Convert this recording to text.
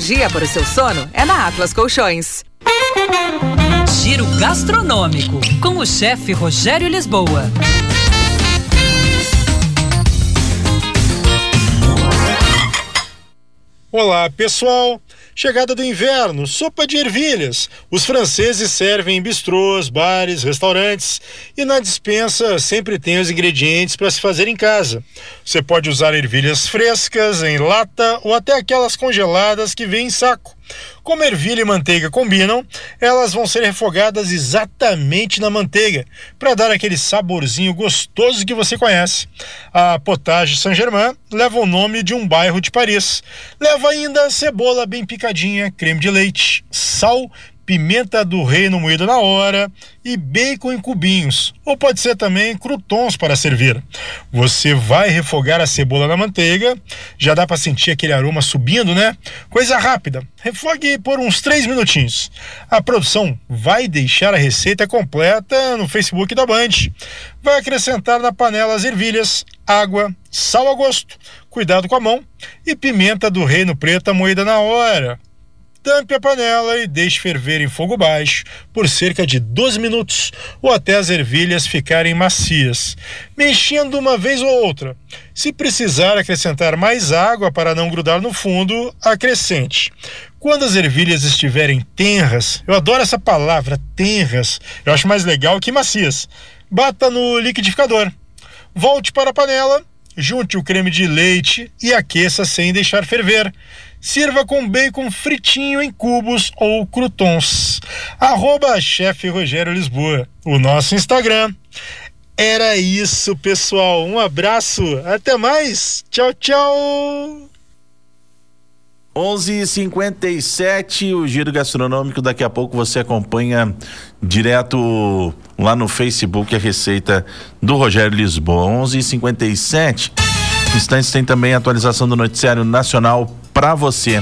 Dia para o seu sono é na Atlas Colchões. Giro gastronômico com o chefe Rogério Lisboa. Olá, pessoal. Chegada do inverno, sopa de ervilhas. Os franceses servem em bistrôs, bares, restaurantes e na dispensa sempre tem os ingredientes para se fazer em casa. Você pode usar ervilhas frescas, em lata ou até aquelas congeladas que vêm em saco. Como ervilha e manteiga combinam, elas vão ser refogadas exatamente na manteiga, para dar aquele saborzinho gostoso que você conhece. A Potage Saint-Germain leva o nome de um bairro de Paris. Leva ainda cebola bem picadinha, creme de leite, sal, pimenta do reino moída na hora e bacon em cubinhos, ou pode ser também croutons para servir. Você vai refogar a cebola na manteiga, já dá para sentir aquele aroma subindo, né? Coisa rápida. Refogue por uns 3 minutinhos. A produção vai deixar a receita completa no Facebook da Band. Vai acrescentar na panela as ervilhas, água, sal a gosto, cuidado com a mão e pimenta do reino preta moída na hora. Tampe a panela e deixe ferver em fogo baixo por cerca de 12 minutos ou até as ervilhas ficarem macias, mexendo uma vez ou outra. Se precisar acrescentar mais água para não grudar no fundo, acrescente. Quando as ervilhas estiverem tenras, eu adoro essa palavra, tenras, eu acho mais legal que macias. Bata no liquidificador. Volte para a panela, junte o creme de leite e aqueça sem deixar ferver. Sirva com bacon fritinho em cubos ou croutons. Arroba chefe Rogério Lisboa, o nosso Instagram. Era isso, pessoal. Um abraço. Até mais. Tchau, tchau. 11:57 o giro gastronômico. Daqui a pouco você acompanha direto lá no Facebook a receita do Rogério Lisboa. 11:57 instantes tem também a atualização do noticiário nacional para você.